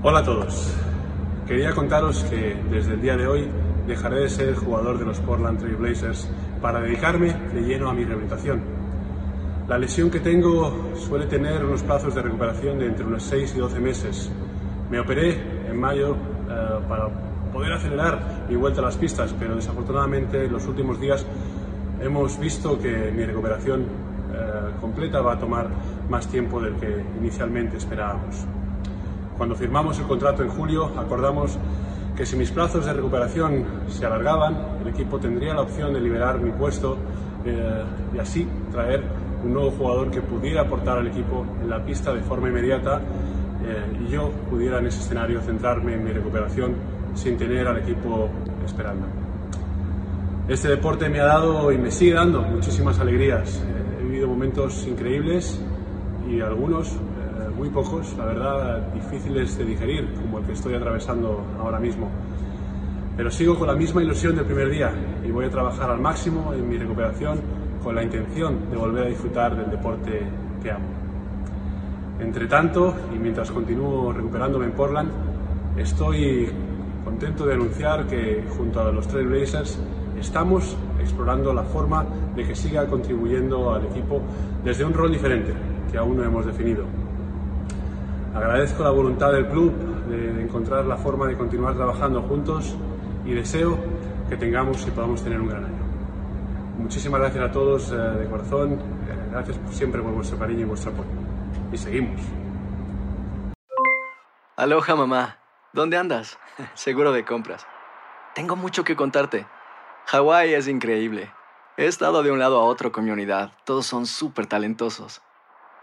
Hola a todos. Quería contaros que desde el día de hoy dejaré de ser jugador de los Portland Trail Blazers para dedicarme de lleno a mi rehabilitación. La lesión que tengo suele tener unos plazos de recuperación de entre unos 6 y 12 meses. Me operé en mayo eh, para poder acelerar mi vuelta a las pistas, pero desafortunadamente en los últimos días hemos visto que mi recuperación eh, completa va a tomar más tiempo del que inicialmente esperábamos. Cuando firmamos el contrato en julio, acordamos que si mis plazos de recuperación se alargaban, el equipo tendría la opción de liberar mi puesto eh, y así traer un nuevo jugador que pudiera aportar al equipo en la pista de forma inmediata eh, y yo pudiera en ese escenario centrarme en mi recuperación sin tener al equipo esperando. Este deporte me ha dado y me sigue dando muchísimas alegrías. Eh, he vivido momentos increíbles y algunos, eh, muy pocos, la verdad, difíciles de digerir, como el que estoy atravesando ahora mismo. Pero sigo con la misma ilusión del primer día y voy a trabajar al máximo en mi recuperación con la intención de volver a disfrutar del deporte que amo. Entre tanto, y mientras continúo recuperándome en Portland, estoy contento de anunciar que junto a los Trail Blazers estamos explorando la forma de que siga contribuyendo al equipo desde un rol diferente que aún no hemos definido. Agradezco la voluntad del club de encontrar la forma de continuar trabajando juntos y deseo que tengamos y podamos tener un gran año. Muchísimas gracias a todos eh, de corazón, gracias siempre por vuestro cariño y vuestro apoyo. Y seguimos. Aloha mamá, ¿dónde andas? Seguro de compras. Tengo mucho que contarte. Hawái es increíble. He estado de un lado a otro con mi unidad. Todos son súper talentosos.